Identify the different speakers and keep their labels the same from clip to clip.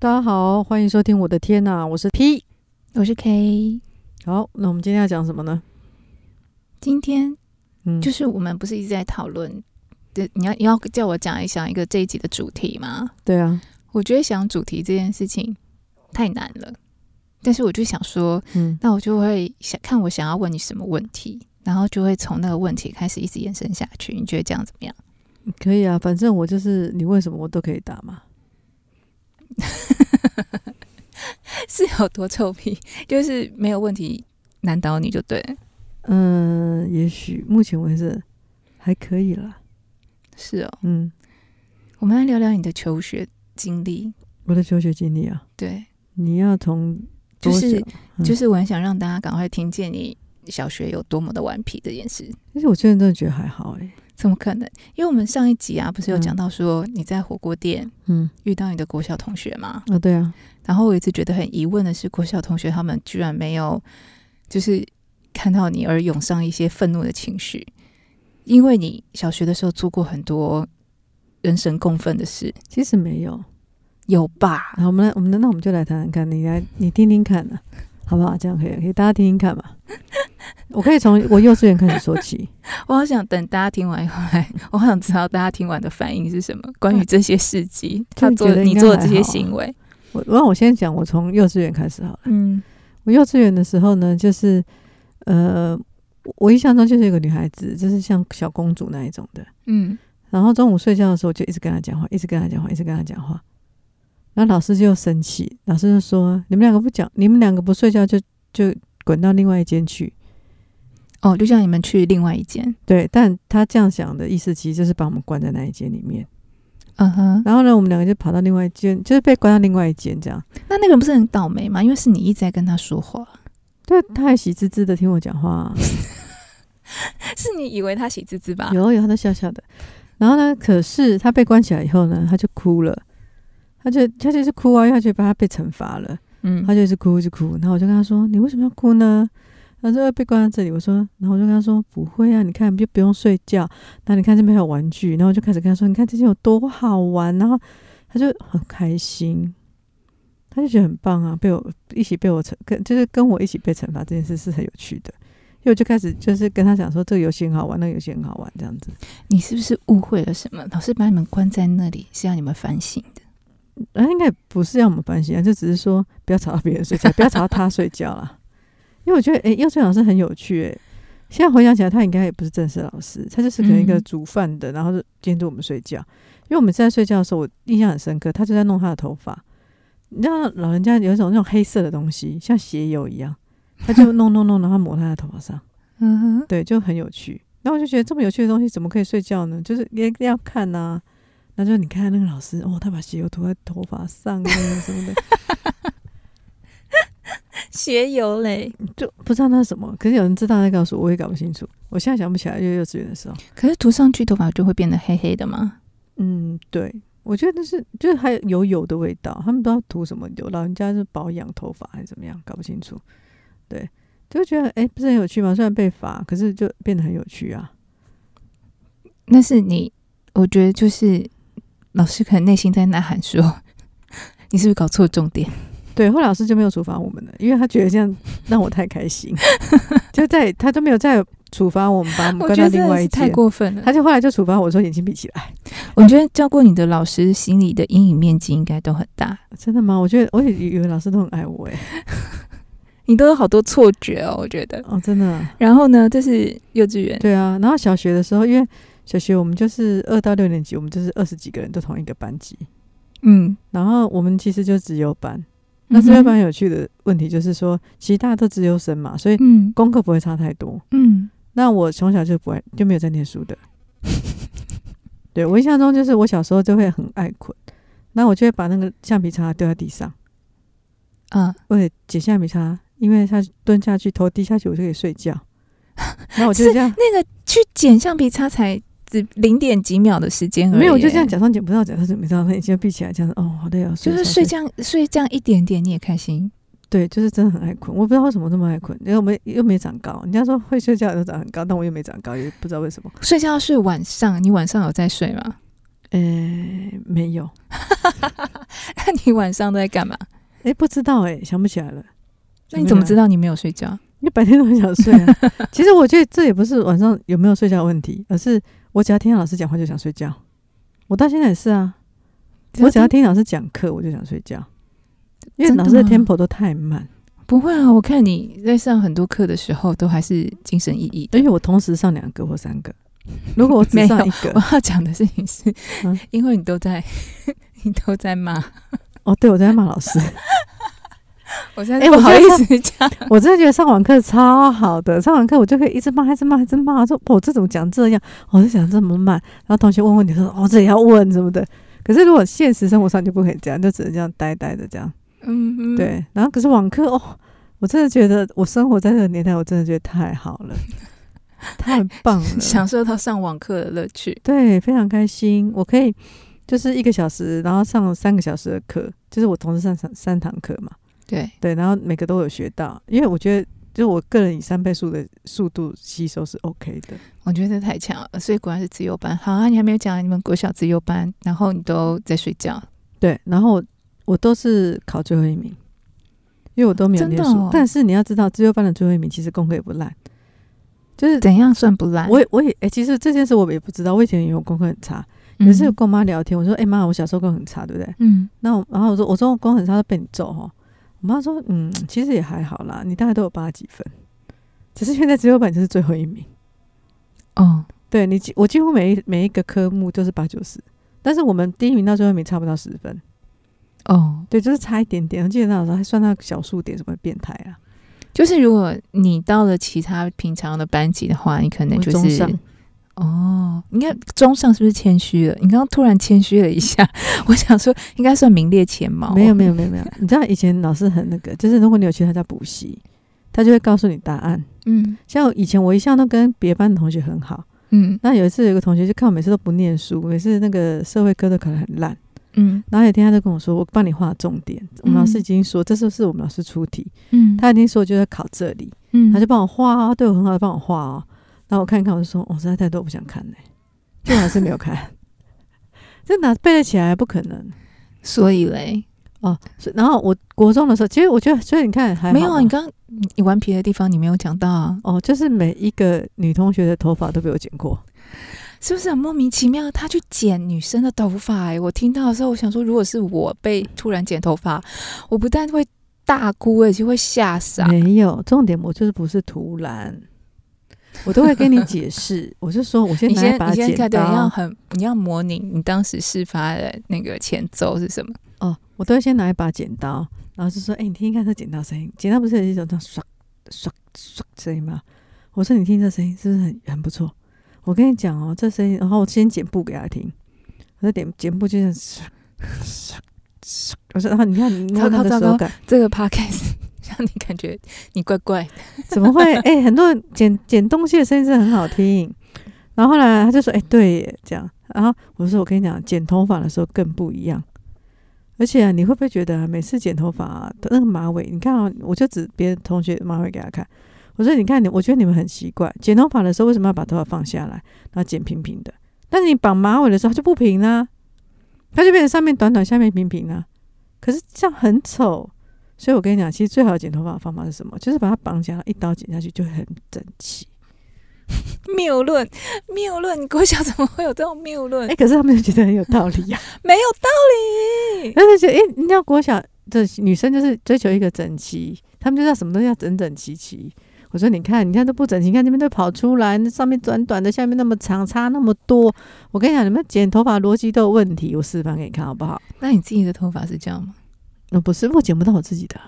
Speaker 1: 大家好，欢迎收听我的天呐，我是 P，
Speaker 2: 我是 K。
Speaker 1: 好，那我们今天要讲什么呢？
Speaker 2: 今天，嗯，就是我们不是一直在讨论，对、嗯，你要你要叫我讲一讲一个这一集的主题吗？
Speaker 1: 对啊，
Speaker 2: 我觉得想主题这件事情太难了，但是我就想说，嗯，那我就会想看我想要问你什么问题，然后就会从那个问题开始一直延伸下去。你觉得这样怎么样？
Speaker 1: 可以啊，反正我就是你问什么我都可以答嘛。
Speaker 2: 是有多臭屁？就是没有问题难倒你就对。
Speaker 1: 嗯，也许目前为止还可以啦。
Speaker 2: 是哦，
Speaker 1: 嗯，
Speaker 2: 我们来聊聊你的求学经历。
Speaker 1: 我的求学经历啊，
Speaker 2: 对，
Speaker 1: 你要从
Speaker 2: 就是、嗯、就是我很想让大家赶快听见你小学有多么的顽皮这件事。
Speaker 1: 其实我现在真的觉得还好哎、欸。
Speaker 2: 怎么可能？因为我们上一集啊，不是有讲到说你在火锅店嗯遇到你的国小同学吗？啊、
Speaker 1: 对啊。
Speaker 2: 然后我一直觉得很疑问的是，国小同学他们居然没有就是看到你而涌上一些愤怒的情绪，因为你小学的时候做过很多人神共愤的事。
Speaker 1: 其实没有，
Speaker 2: 有吧？
Speaker 1: 好，我们来，我们那我们就来谈谈看，你来，你听听看呢，好不好？这样可以，可以大家听听看嘛。我可以从我幼稚园开始说起。
Speaker 2: 我好想等大家听完以后来，我好想知道大家听完的反应是什么。关于这些事迹，他做的你做的这些行为，
Speaker 1: 我让我先讲，我从幼稚园开始好了。
Speaker 2: 嗯，
Speaker 1: 我幼稚园的时候呢，就是呃，我印象中就是一个女孩子，就是像小公主那一种的。
Speaker 2: 嗯，
Speaker 1: 然后中午睡觉的时候，我就一直跟她讲话，一直跟她讲话，一直跟她讲话。然后老师就生气，老师就说：“你们两个不讲，你们两个不睡觉，就就滚到另外一间去。”
Speaker 2: 哦，就叫你们去另外一间。
Speaker 1: 对，但他这样想的意思，其实就是把我们关在那一间里面。
Speaker 2: 嗯哼。
Speaker 1: 然后呢，我们两个就跑到另外一间，就是被关到另外一间这样。
Speaker 2: 那那个人不是很倒霉吗？因为是你一直在跟他说话。
Speaker 1: 对，他还喜滋滋的听我讲话啊。
Speaker 2: 是你以为他喜滋滋吧？
Speaker 1: 有有，他都笑笑的。然后呢，可是他被关起来以后呢，他就哭了。他就他就是哭啊，因为他觉得他被惩罚了。嗯。他就一直哭，一直哭。然后我就跟他说：“你为什么要哭呢？”他说被关在这里，我说，然后我就跟他说不会啊，你看就不用睡觉。那你看这边还有玩具，然后我就开始跟他说，你看这些有多好玩，然后他就很开心，他就觉得很棒啊，被我一起被我惩，跟就是跟我一起被惩罚这件事是很有趣的。因为我就开始就是跟他讲说，这个游戏很好玩，那个游戏很好玩，这样子。
Speaker 2: 你是不是误会了什么？老师把你们关在那里是要你们反省的？
Speaker 1: 啊，应该不是要我们反省啊，就只是说不要吵到别人睡觉，不要吵到他睡觉了。因为我觉得，哎、欸，幼稚园老师很有趣，诶。现在回想起来，他应该也不是正式老师，他就是可能一个煮饭的，然后就监督我们睡觉。因为我们在睡觉的时候，我印象很深刻，他就在弄他的头发。你知道，老人家有一种那种黑色的东西，像鞋油一样，他就 弄弄弄，然后抹他的头发上。嗯哼，对，就很有趣。然后我就觉得，这么有趣的东西，怎么可以睡觉呢？就是也要看呐、啊。那就你看那个老师，哦，他把鞋油涂在头发上啊什么的。
Speaker 2: 鞋油嘞，
Speaker 1: 就不知道那是什么。可是有人知道，他告诉我，我也搞不清楚。我现在想不起来，就幼稚园的时候。
Speaker 2: 可是涂上去头发就会变得黑黑的吗？
Speaker 1: 嗯，对，我觉得是，就是还有油油的味道。他们不知道涂什么油，老人家是保养头发还是怎么样，搞不清楚。对，就觉得哎、欸，不是很有趣吗？虽然被罚，可是就变得很有趣啊。
Speaker 2: 那是你，我觉得就是老师可能内心在呐喊说：“ 你是不是搞错重点？”
Speaker 1: 对，后来老师就没有处罚我们了，因为他觉得这样 让我太开心，就在他都没有再处罚我们，把我们关到另外一间，
Speaker 2: 太过分了。
Speaker 1: 他就后来就处罚我说眼睛闭起来。
Speaker 2: 我觉得教过你的老师心里的阴影面积应该都很大。
Speaker 1: 真的吗？我觉得我也以为老师都很爱我哎，
Speaker 2: 你都有好多错觉哦，我觉得
Speaker 1: 哦，真的啊。
Speaker 2: 然后呢，这是幼稚园，
Speaker 1: 对啊。然后小学的时候，因为小学我们就是二到六年级，我们就是二十几个人都同一个班级，
Speaker 2: 嗯，
Speaker 1: 然后我们其实就只有班。那这边蛮有趣的问题就是说，其实大家都自优生嘛，所以功课不会差太多。
Speaker 2: 嗯，
Speaker 1: 那我从小就不爱就没有在念书的。对，我印象中就是我小时候就会很爱困，那我就会把那个橡皮擦丢在地上。
Speaker 2: 啊，
Speaker 1: 为了捡橡皮擦，因为他蹲下去头低下去，我就可以睡觉。那我就这样，
Speaker 2: 那个去捡橡皮擦才。只零点几秒的时间而已，没有，
Speaker 1: 就这样假装捡不到，假装捡不到，那眼睛闭起来，这样哦，好累哦。
Speaker 2: 就是睡这样睡这样一点点，你也开心？
Speaker 1: 对，就是真的很爱困。我不知道为什么这么爱困，因为我没又没长高。人家说会睡觉就长很高，但我又没长高，也不知道为什么。
Speaker 2: 睡觉要睡晚上，你晚上有在睡吗？
Speaker 1: 呃，没有。
Speaker 2: 那你晚上都在干嘛？
Speaker 1: 哎，不知道哎，想不起来了。
Speaker 2: 那你怎么知道你没有睡觉？
Speaker 1: 你白天都很想睡啊。其实我觉得这也不是晚上有没有睡觉的问题，而是我只要听到老师讲话就想睡觉。我到现在也是啊，我只要听老师讲课我就想睡觉，因为老师的 tempo 都太慢。
Speaker 2: 不会啊，我看你在上很多课的时候都还是精神奕奕，
Speaker 1: 而且我同时上两个或三个。如果我只上一个，
Speaker 2: 我要讲的事情是，嗯、因为你都在，你都在骂。
Speaker 1: 哦，对，我在骂老师。
Speaker 2: 我现在哎，不好意思讲，
Speaker 1: 我真的觉得上网课超好的，上网课我就可以一直骂，一直骂，一直骂，说我这怎么讲这样，我在讲这么慢，然后同学问问题说，哦，这也要问什么的。可是如果现实生活上就不可以这样，就只能这样呆呆的这样。嗯嗯，对。然后可是网课哦，我真的觉得我生活在这个年代，我真的觉得太好了，太棒了，
Speaker 2: 享受到上网课的乐趣。
Speaker 1: 对，非常开心。我可以就是一个小时，然后上三个小时的课，就是我同时上三三堂课嘛。
Speaker 2: 对
Speaker 1: 对，然后每个都有学到，因为我觉得就我个人以三倍速的速度吸收是 OK 的。
Speaker 2: 我觉得太强了，所以果然是自由班。好啊，你还没有讲你们国小自由班，然后你都在睡觉。
Speaker 1: 对，然后我都是考最后一名，因为我都没有念书。哦、但是你要知道，自由班的最后一名其实功课也不烂。就是
Speaker 2: 怎样算不烂？
Speaker 1: 我我也哎，其实这件事我也不知道。我以前以为我功课很差，有时候跟我妈聊天，我说：“哎妈，我小时候功课很差，对不对？”嗯。那我然后我说：“我说我功课很差，都被你揍哈。”我妈说：“嗯，其实也还好啦，你大概都有八几分，只是现在资优班就是最后一名。哦，对你，我几乎每一每一个科目都是八九十，但是我们第一名到最后一名差不到十分。哦，对，就是差一点点。我记得那时候还算到小数点，什么变态啊？
Speaker 2: 就是如果你到了其他平常的班级的话，你可能就是。”哦，应该中上是不是谦虚了？你刚刚突然谦虚了一下，我想说应该算名列前茅。
Speaker 1: 没有没有没有没有，你知道以前老师很那个，就是如果你有去他家补习，他就会告诉你答案。嗯，像以前我一向都跟别班的同学很好。嗯，那有一次有个同学就看我每次都不念书，每次那个社会科都考得很烂。嗯，然后有一天他就跟我说：“我帮你画重点。”我们老师已经说，这是不是我们老师出题？嗯，他已经说就在考这里。嗯，他就帮我画啊，对我很好的帮我画啊。然后我看一看，我就说：“我、哦、实在太多，我不想看呢、欸，就还是没有看。这哪背得起来？不可能。
Speaker 2: 所以嘞，
Speaker 1: 哦，然后我国中的时候，其实我觉得，所以你看还
Speaker 2: 没有啊。你刚你顽皮的地方，你没有讲到啊。
Speaker 1: 哦，就是每一个女同学的头发都被我剪过，
Speaker 2: 是不是很莫名其妙？他去剪女生的头发、欸，我听到的时候，我想说，如果是我被突然剪头发，我不但会大哭，而且会吓傻。
Speaker 1: 没有，重点我就是不是突然。我都会跟你解释，我就说，我先拿一把剪刀，
Speaker 2: 对，要很，你要模拟你当时事发的那个前奏是什么？
Speaker 1: 哦，我都会先拿一把剪刀，然后就说，哎、欸，你听一看这剪刀声音，剪刀不是有一种这样刷刷刷声音吗？我说你听这声音是不是很很不错？我跟你讲哦，这声音，然后我先剪布给他听，我说剪剪布就像刷刷刷，我说然后你看你摸他的手感，
Speaker 2: 这个 podcast。让你感觉你怪怪的，
Speaker 1: 怎么会？哎、很多人剪剪东西的声音是很好听。然后后来他就说：“哎、对耶，这样。”然后我说：“我跟你讲，剪头发的时候更不一样。而且啊，你会不会觉得、每次剪头发啊，那个马尾？你看啊，我就指别的同学马尾给他看。我说：你看你，我觉得你们很奇怪，剪头发的时候为什么要把头发放下来，然后剪平平的？但是你绑马尾的时候，就不平啦、啊，它就变成上面短短，下面平平了、啊。可是这样很丑。”所以我跟你讲，其实最好的剪头发的方法是什么？就是把它绑起来，一刀剪下去就很整齐。
Speaker 2: 谬论，谬论！你国小怎么会有这种谬论？
Speaker 1: 哎、欸，可是他们就觉得很有道理呀、啊，
Speaker 2: 没有道理。
Speaker 1: 但是觉得，哎、欸，人家国小的女生就是追求一个整齐，他们就知道什么东西要整整齐齐。我说，你看，你看都不整齐，你看这边都跑出来，那上面短短的，下面那么长，差那么多。我跟你讲，你们剪头发逻辑都有问题。我示范给你看好不好？
Speaker 2: 那你自己的头发是这样吗？
Speaker 1: 那、哦、不是，我剪不到我自己的，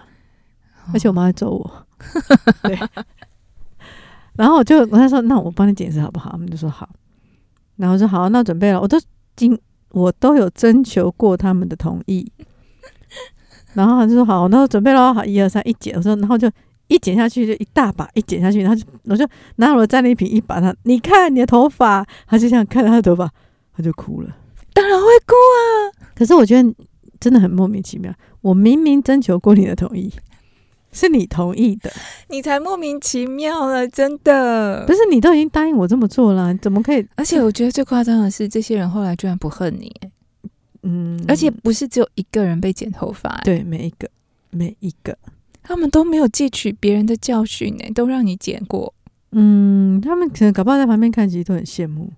Speaker 1: 而且我妈会揍我。对，然后我就我他说：“那我帮你剪一次好不好？”他们就说：“好。”然后我说：“好，那我准备了，我都经我都有征求过他们的同意。”然后他就说：“好，那我准备了，好，一二三，一剪。”我说：“然后就一剪下去，就一大把，一剪下去，然后就我就拿我的战利品一把他，你看你的头发，他就这样看他的头发，他就哭了。
Speaker 2: 当然会哭啊！
Speaker 1: 可是我觉得真的很莫名其妙。我明明征求过你的同意，是你同意的，
Speaker 2: 你才莫名其妙了，真的。
Speaker 1: 不是你都已经答应我这么做了，怎么可以？
Speaker 2: 而且我觉得最夸张的是，这些人后来居然不恨你，嗯，而且不是只有一个人被剪头发，
Speaker 1: 对，每一个每一个，
Speaker 2: 他们都没有汲取别人的教训，呢，都让你剪过。
Speaker 1: 嗯，他们可能搞不好在旁边看，其实都很羡慕，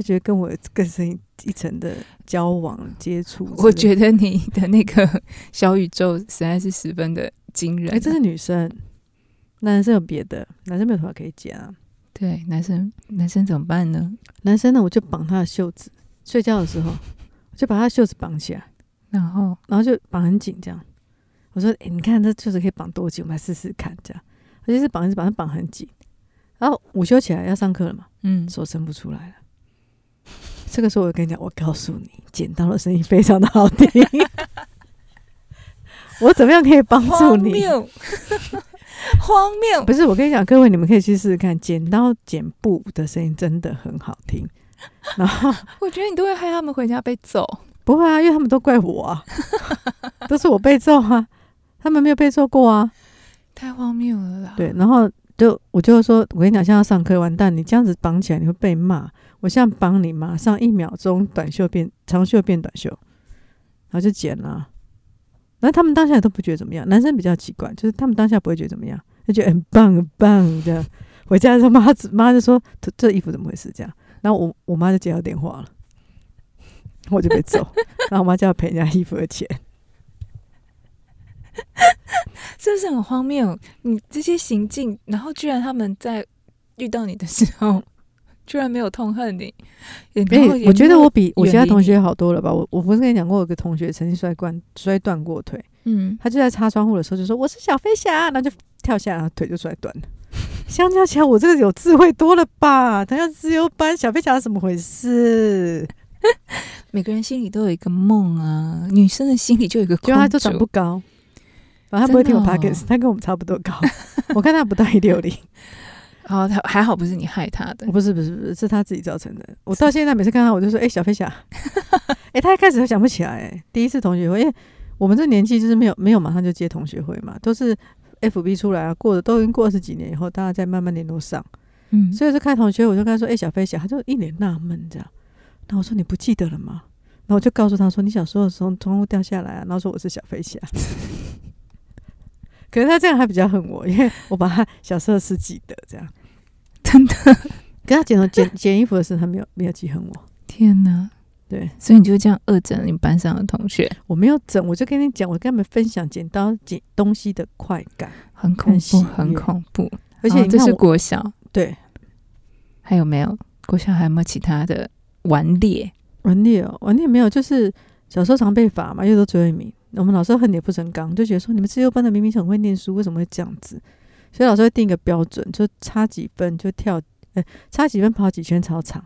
Speaker 1: 就觉得跟我更深一层的交往接触。
Speaker 2: 我觉得你的那个小宇宙实在是十分的。惊人！哎、欸，这
Speaker 1: 是女生，男生有别的，男生没有头发可以剪啊。
Speaker 2: 对，男生男生怎么办呢？
Speaker 1: 男生呢，我就绑他的袖子，睡觉的时候 我就把他的袖子绑起来，
Speaker 2: 然后
Speaker 1: 然后就绑很紧，这样。我说：“哎、欸，你看这袖子可以绑多紧？我们来试试看。”这样，我就是绑一直绑，绑很紧。然后午休起来要上课了嘛，嗯，手伸不出来了。这个时候我跟你讲，我告诉你，剪刀的声音非常的好听。我怎么样可以帮助你？
Speaker 2: 荒谬，荒谬！
Speaker 1: 不是我跟你讲，各位你们可以去试试看，剪刀剪布的声音真的很好听。然后
Speaker 2: 我觉得你都会害他们回家被揍。
Speaker 1: 不会啊，因为他们都怪我啊，都是我被揍啊，他们没有被揍过啊，
Speaker 2: 太荒谬了啦。
Speaker 1: 对，然后就我就说，我跟你讲，现在要上课完蛋，你这样子绑起来你会被骂。我现在绑你，马上一秒钟短袖变长袖变短袖，然后就剪了。那他们当下都不觉得怎么样，男生比较奇怪，就是他们当下不会觉得怎么样，就觉得很棒很棒这样。回家的时候，妈妈就说：“这这衣服怎么回事？”这样，然后我我妈就接到电话了，我就被揍，然后我妈就要赔人家衣服的钱，
Speaker 2: 是不是很荒谬？你这些行径，然后居然他们在遇到你的时候。居然没有痛恨你，
Speaker 1: 哎、欸，我觉得我比我其他同学好多了吧？我我不是跟你讲过，有个同学曾经摔断摔断过腿，嗯，他就在擦窗户的时候就说我是小飞侠，然后就跳下来，然后腿就摔断了。相较起来，我这个有智慧多了吧？他要自由班小飞侠怎么回事？
Speaker 2: 每个人心里都有一个梦啊，女生的心里就有一个，就
Speaker 1: 他就长不高，反正他不会听我 podcast，他跟我们差不多高，我看他不到一六零。
Speaker 2: 好，他还好不是你害他的，
Speaker 1: 不是不是不是，是他自己造成的。我到现在每次看他，我就说：“哎、欸，小飞侠。”哎、欸，他一开始都想不起来、欸。第一次同学会，因为我们这年纪就是没有没有马上就接同学会嘛，都是 FB 出来啊，过了都已经过二十几年以后，大家再慢慢联络上。嗯，所以就开同学，我就跟他说：“哎、欸，小飞侠。”他就一脸纳闷这样。然后我说：“你不记得了吗？”然后我就告诉他说：“你小时候从窗户掉下来啊。”然后说：“我是小飞侠。”可是他这样还比较恨我，因为我把他小时候是记得这样。
Speaker 2: 真的，
Speaker 1: 跟他剪头剪剪衣服的时候，他没有没有记恨我。
Speaker 2: 天哪，
Speaker 1: 对，
Speaker 2: 所以你就这样恶整你们班上的同学？
Speaker 1: 我没有整，我就跟你讲，我跟他们分享剪刀剪东西的快感，
Speaker 2: 很恐怖，很恐怖。而且这是国小，
Speaker 1: 对，
Speaker 2: 还有没有国小？还有没有其他的顽劣？
Speaker 1: 顽劣哦，顽劣没有，就是小时候常被罚嘛，又都最后一名。我们老师恨铁不成钢，就觉得说你们自由班的明明很会念书，为什么会这样子？所以老师会定一个标准，就差几分就跳，哎、欸，差几分跑几圈操场。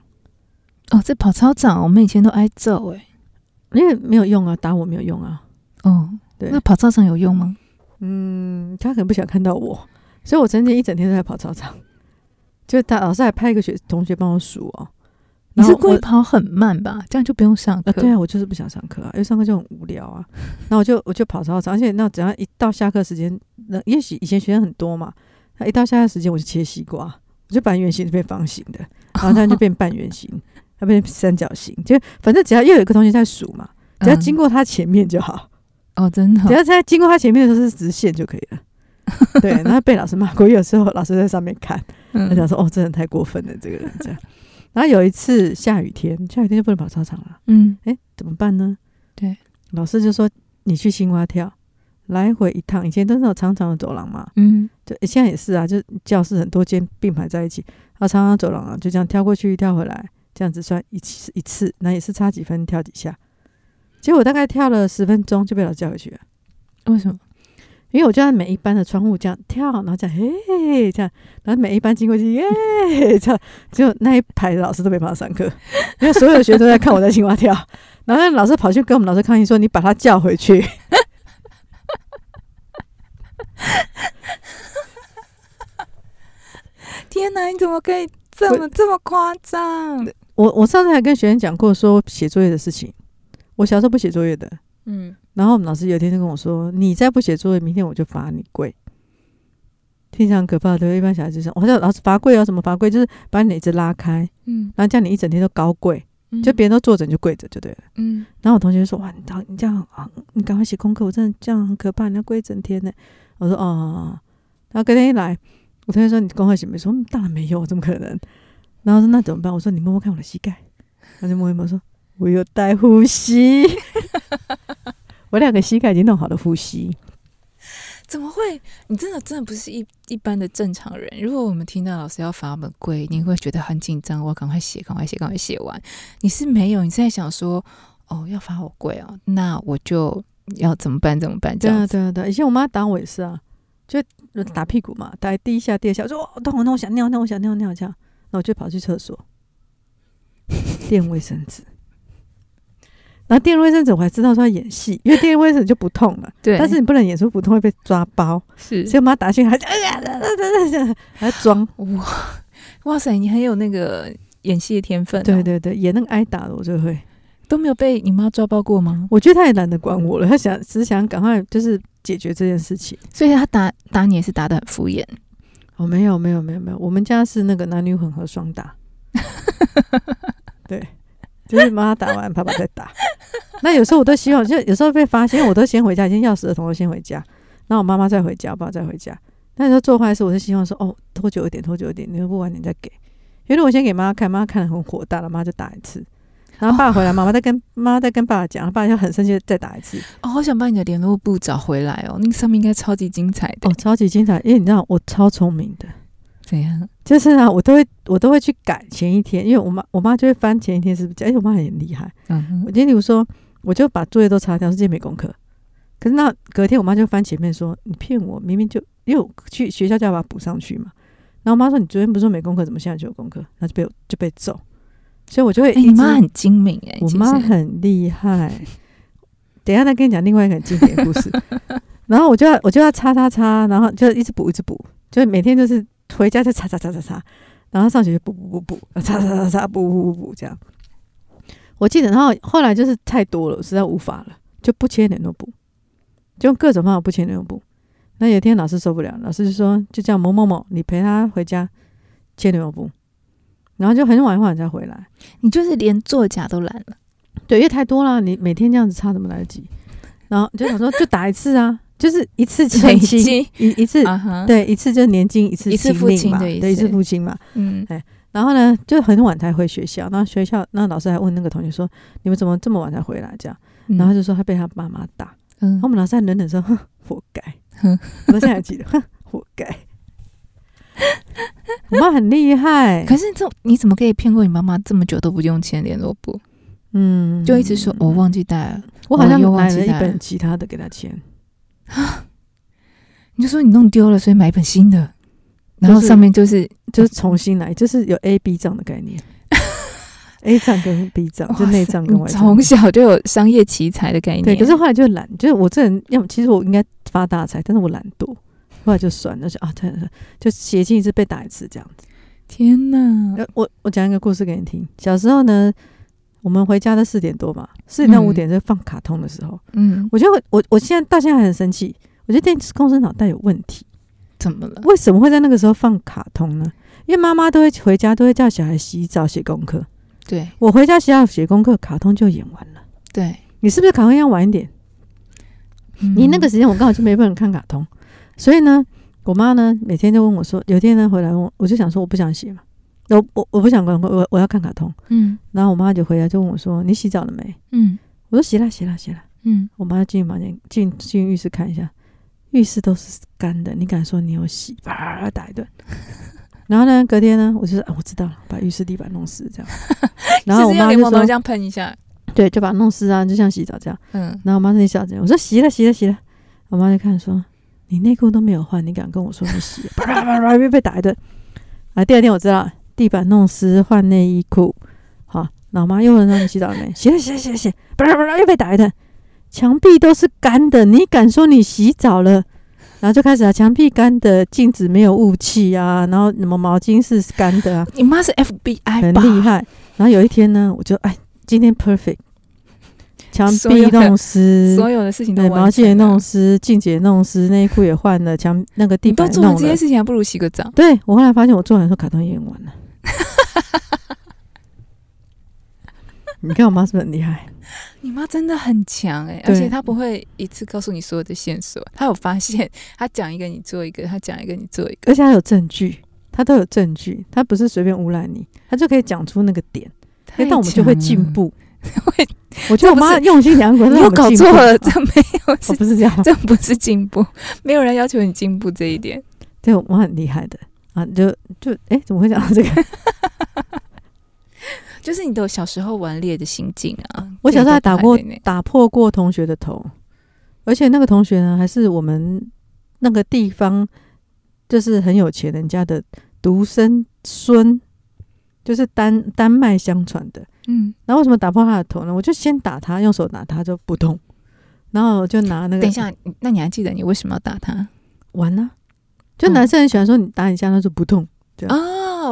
Speaker 2: 哦，这跑操场，我们以前都挨揍哎，
Speaker 1: 因为没有用啊，打我没有用啊。
Speaker 2: 哦，对，那跑操场有用吗？
Speaker 1: 嗯，他可能不想看到我，所以我曾经一整天都在跑操场。就他老师还派一个学同学帮我数哦。
Speaker 2: 你是故意跑很慢吧？这样就不用上课。
Speaker 1: 啊，对啊，我就是不想上课啊，因为上课就很无聊啊。然后我就我就跑操场，而且那只要一到下课时间，那也许以前学生很多嘛，他一到下课时间我就切西瓜，我就把圆形变方形的，然后它就变半圆形，它变三角形，就反正只要又有一个同学在数嘛，只要经过他前面就好。
Speaker 2: 哦，真的，
Speaker 1: 只要在经过他前面的时候是直线就可以了。对，然后被老师骂过，有时候老师在上面看，他想说哦，真的太过分了，这个人这样。然后有一次下雨天，下雨天就不能跑操场了。嗯，哎，怎么办呢？
Speaker 2: 对，
Speaker 1: 老师就说你去青蛙跳，来回一趟。以前都是有长长的走廊嘛。嗯，就现在也是啊，就教室很多间并排在一起，然后长长走廊啊，就这样跳过去跳回来，这样子算一次一次，那也是差几分跳几下。结果大概跳了十分钟就被老师叫回去了。
Speaker 2: 为什么？
Speaker 1: 因为我就在每一班的窗户这样跳，然后这样嘿这样，然后每一班经过去耶这样，结果那一排的老师都没办法上课，因为所有的学生都在看我在青蛙跳，然后老师跑去跟我们老师抗议说：“你把他叫回去。”
Speaker 2: 天哪，你怎么可以这么这么夸张？
Speaker 1: 我我上次还跟学生讲过说写作业的事情，我小时候不写作业的，嗯。然后我们老师有一天就跟我说：“你再不写作业，明天我就罚你跪。”听起来很可怕，对，一般小孩子说，我说老师罚跪啊，什么罚跪？就是把你的椅子拉开，
Speaker 2: 嗯，
Speaker 1: 然后叫你一整天都高跪，
Speaker 2: 嗯
Speaker 1: 就别人都坐着你就跪着就对了。
Speaker 2: 嗯，
Speaker 1: 然后我同学就说：“哇，你这样你这样啊，你赶快写功课，我真的这样很可怕，你要跪一整天呢。”我说：“哦。”然后隔天一来，我同学说：“你功课写没？”说：“当然没有，怎么可能？”然后说：“那怎么办？”我说：“你摸摸看我的膝盖。”他就摸一摸，说：“我有带呼吸。”我两个膝盖已经弄好了呼吸。
Speaker 2: 怎么会？你真的真的不是一一般的正常人。如果我们听到老师要罚我们跪，你会觉得很紧张，我要赶快写，赶快写，赶快写完。你是没有，你是在想说，哦，要罚我跪哦，那我就要怎么办？怎么办？这样
Speaker 1: 对啊，对啊，对啊。以前我妈打我也是啊，就打屁股嘛，打第一下、第二下，我说哦，等会那我想尿尿，我想尿尿这样，那我就跑去厕所 垫卫生纸。然后垫卫生纸，我还知道说要演戏，因为垫卫生纸就不痛了。
Speaker 2: 对，
Speaker 1: 但是你不能演出不痛会被抓包。
Speaker 2: 是，
Speaker 1: 所以我妈打进来还哎呀，还要装
Speaker 2: 哇哇塞，你很有那个演戏的天分、哦。
Speaker 1: 对对对，演那个挨打的我就会。
Speaker 2: 都没有被你妈抓包过吗？
Speaker 1: 我觉得她也懒得管我了，她想只想赶快就是解决这件事情。
Speaker 2: 所以她打打你也是打的很敷衍。
Speaker 1: 哦，没有没有没有没有，我们家是那个男女混合双打。对。就是妈妈打完，爸爸再打。那有时候我都希望，就有时候被发现，我都先回家，已经钥匙的同学先回家，然后我妈妈再回家，我爸再回家。那时候做坏事，我是希望说，哦，拖久一点，拖久一点，你又不晚点再给。因为我先给妈妈看，妈妈看得很火大了，妈妈就打一次。然后爸回来，妈妈再跟妈妈再跟爸爸讲，爸爸就很生气，再打一次。
Speaker 2: 哦，好想把你的联络簿找回来哦，那个上面应该超级精彩的
Speaker 1: 哦，超级精彩，因为你知道我超聪明的。
Speaker 2: 怎样？
Speaker 1: 就是啊，我都会我都会去改前一天，因为我妈我妈就会翻前一天是不是？而且我妈很厉害。
Speaker 2: 嗯哼，
Speaker 1: 我今天比如说，我就把作业都擦掉，说今天没功课。可是那隔天我妈就翻前面说：“你骗我，明明就因为我去学校就要把它补上去嘛。”然后我妈说：“你昨天不是说没功课，怎么现在就有功课？”然后就被就被揍。所以我就会，
Speaker 2: 你妈很精明哎，
Speaker 1: 我妈很厉害。等一下再跟你讲另外一个很经典的故事。然后我就要我就要擦擦擦，然后就一直补一直补，就每天就是。回家就擦擦擦擦擦，然后上学就补补补补，擦擦擦擦补补补补这样。我记得，然后后来就是太多了，实在无法了，就不签联络簿，就用各种方法不签联络簿。那有一天老师受不了，老师就说：“就叫某某某，你陪他回家签联络簿。”然后就很晚很晚才回来。
Speaker 2: 你就是连作假都懒了，
Speaker 1: 对，因为太多了，你每天这样子擦怎么来得及？然后就想说，就打一次啊。就是一次清一一次，uh 对，一次就年金，一次
Speaker 2: 一次付清嘛，
Speaker 1: 对，一次付清嘛。
Speaker 2: 嗯，
Speaker 1: 哎，然后呢，就很晚才回学校。那学校那老师还问那个同学说：“你们怎么这么晚才回来？”这样，然后他就说他被他妈妈打。嗯，我们老师还冷冷说：“哼，活该。”哼，我现在还记得，哼，活该。我妈很厉害，
Speaker 2: 可是这你怎么可以骗过你妈妈这么久都不用签联络簿？嗯，就一直说我忘记带了，
Speaker 1: 我好像买了一本其他的给他签。
Speaker 2: 啊！你就说你弄丢了，所以买一本新的，然后上面就是
Speaker 1: 就是重新来，就是有 A B 账的概念，A 账跟 B 账，就内账跟外账。
Speaker 2: 从小就有商业奇才的概念，
Speaker 1: 对。可是后来就懒，就是我这人要，其实我应该发大财，但是我懒惰，后来就算了，就啊，对，就写进一次被打一次这样子。
Speaker 2: 天哪！
Speaker 1: 我我讲一个故事给你听。小时候呢，我们回家的四点多嘛，四点到五点就放卡通的时候，嗯，我觉得我我现在到现在还很生气。我觉得电视公司脑袋有问题，
Speaker 2: 怎么了？
Speaker 1: 为什么会在那个时候放卡通呢？因为妈妈都会回家，都会叫小孩洗澡、写功课。
Speaker 2: 对，
Speaker 1: 我回家洗澡、写功课，卡通就演完了。
Speaker 2: 对，
Speaker 1: 你是不是卡通要晚一点？嗯、你那个时间我刚好就没办法看卡通，所以呢，我妈呢每天就问我说，有天呢回来问我，我就想说我不想写嘛，我我我不想管，我我要看卡通。嗯，然后我妈就回来就问我说，你洗澡了没？嗯，我说洗了，洗了，洗了。嗯，我妈进房间进进浴室看一下。浴室都是干的，你敢说你有洗？啪打一顿。然后呢，隔天呢，我就说啊，我知道了，把浴室地板弄湿这样。然后我妈就说
Speaker 2: 这样喷一下，
Speaker 1: 对，就把它弄湿啊，就像洗澡这样。嗯。然后我妈说你洗澡我说洗了，洗了，洗了。我妈就看说你内裤都没有换，你敢跟我说你洗？啪啪啪啪，又被打一顿。啊，第二天我知道地板弄湿，换内衣裤。好，老妈又问说你洗澡没？洗了，洗了，洗了，洗了。啪啪啪，又被打一顿。墙壁都是干的，你敢说你洗澡了？然后就开始啊，墙壁干的，镜子没有雾气啊，然后什么毛巾是干的啊？
Speaker 2: 你妈是 FBI
Speaker 1: 很厉害。然后有一天呢，我就哎，今天 perfect，墙壁弄湿，
Speaker 2: 所有的事情都
Speaker 1: 对，毛巾也弄湿，镜子也弄湿，内裤也换了，墙那个地板
Speaker 2: 都做了这些事情，还不如洗个澡。
Speaker 1: 对，我后来发现，我做完的时候卡通也演完了。你看我妈是不是很厉害？
Speaker 2: 你妈真的很强哎、欸，而且她不会一次告诉你所有的线索，她有发现，她讲一个你做一个，她讲一个你做一个，
Speaker 1: 而且她有证据，她都有证据，她不是随便诬赖你，她就可以讲出那个点，那我们就会进步。会，我觉得我妈用心良苦，
Speaker 2: 你又搞错了，这没有，
Speaker 1: 我 不是这样，
Speaker 2: 这不是进步，没有人要求你进步这一点。
Speaker 1: 对，我妈很厉害的啊，就就哎，怎么会讲到这个？
Speaker 2: 就是你的小时候顽劣的心境啊！
Speaker 1: 我小时候还打过打破过同学的头，而且那个同学呢，还是我们那个地方就是很有钱人家的独生孙，就是单单脉相传的。嗯，然后为什么打破他的头呢？我就先打他，用手打他就不痛，然后就拿那个。
Speaker 2: 等一下，那你还记得你为什么要打他？
Speaker 1: 玩呢、啊？就男生很喜欢说你打一下他就不痛，对啊，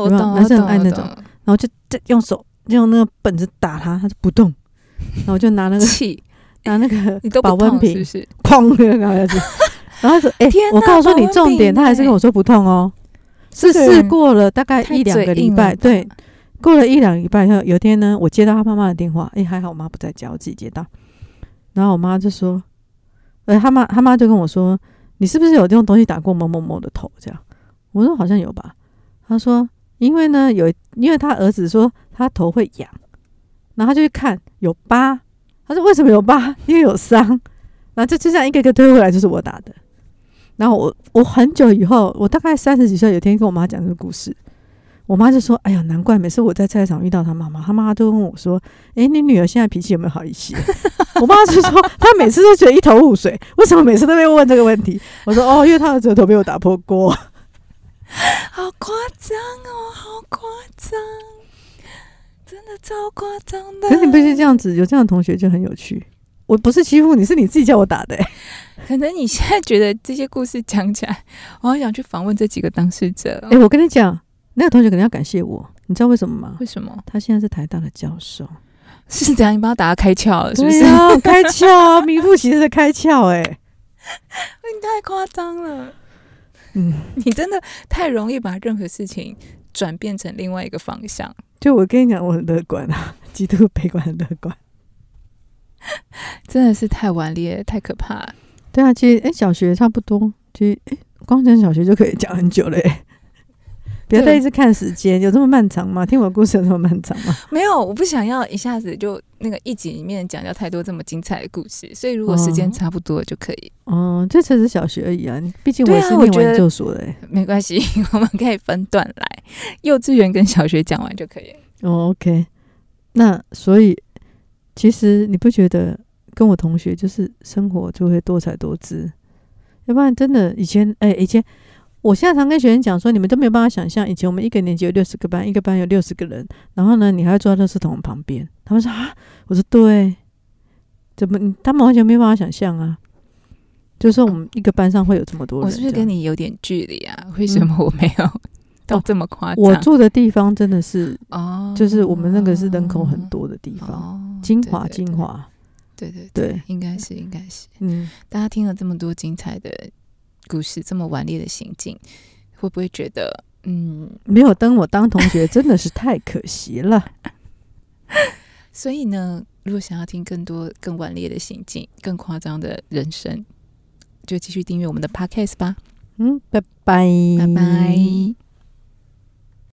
Speaker 2: 我懂，
Speaker 1: 男生很爱那种，然后就这用手。就用那个本子打他，他就不动，然后我就拿那个气，拿那个 保温瓶，砰，然后就，然后说：“哎，我告诉你重点，他还是跟我说不痛哦。”是试过了大概一两个礼拜，对，过了一两礼拜以后，有天呢，我接到他妈妈的电话，哎，还好我妈不在家，我自己接到，然后我妈就说：“呃，他妈他妈就跟我说，你是不是有用东西打过某某某的头？”这样，我说：“好像有吧。”他说。因为呢，有因为他儿子说他头会痒，然后他就去看有疤。他说为什么有疤？因为有伤。然后就就这样一个一个推回来，就是我打的。然后我我很久以后，我大概三十几岁，有天跟我妈讲这个故事，我妈就说：“哎呀，难怪每次我在菜市场遇到他妈妈，他妈妈都问我说：‘哎，你女儿现在脾气有没有好一些？’ 我妈就说：‘她每次都觉得一头雾水，为什么每次都被问这个问题？’我说：‘哦，因为她的舌头被我打破过。’
Speaker 2: 好夸张哦，好夸张，真的超夸张的。
Speaker 1: 可是你不是这样子，有这样的同学就很有趣。我不是欺负你，是你自己叫我打的、欸。
Speaker 2: 可能你现在觉得这些故事讲起来，我好想去访问这几个当事者。
Speaker 1: 哎、欸，我跟你讲，那个同学可能要感谢我，你知道为什么吗？
Speaker 2: 为什么？
Speaker 1: 他现在是台大的教授，
Speaker 2: 是这样？你帮他打开窍了，是不是？
Speaker 1: 啊、开窍，名副其实的开窍、欸。哎，
Speaker 2: 你太夸张了。
Speaker 1: 嗯，
Speaker 2: 你真的太容易把任何事情转变成另外一个方向。
Speaker 1: 就我跟你讲，我很乐观啊，极度悲观，很乐观，
Speaker 2: 真的是太顽劣，太可怕。
Speaker 1: 对啊，其实哎、欸，小学差不多，其实哎，光讲小学就可以讲很久了哎。不要再一直看时间，有这么漫长吗？听我故事有这么漫长吗？
Speaker 2: 没有，我不想要一下子就那个一集里面讲掉太多这么精彩的故事，所以如果时间差不多就可以。
Speaker 1: 哦，这才是小学而已啊！毕竟我也是念完研究所的、欸
Speaker 2: 啊，没关系，我们可以分段来，幼稚园跟小学讲完就可以。
Speaker 1: 哦，OK。那所以其实你不觉得跟我同学就是生活就会多彩多姿？要不然真的以前哎、欸，以前。我现在常跟学生讲说，你们都没有办法想象，以前我们一个年级有六十个班，一个班有六十个人，然后呢，你还要坐在垃圾桶旁边。他们说啊，我说对，怎么？他们完全没有办法想象啊。就是说，我们一个班上会有这么多人，
Speaker 2: 我是不是跟你有点距离啊？为什么我没有到这么夸张？
Speaker 1: 我住的地方真的是哦，就是我们那个是人口很多的地方，精华，精华，
Speaker 2: 对对对，应该是，应该是，嗯，大家听了这么多精彩的。故事这么顽劣的行径，会不会觉得嗯，
Speaker 1: 没有登我当同学真的是太可惜了？
Speaker 2: 所以呢，如果想要听更多更顽劣的行径、更夸张的人生，就继续订阅我们的 Podcast 吧。
Speaker 1: 嗯，拜拜，
Speaker 2: 拜拜。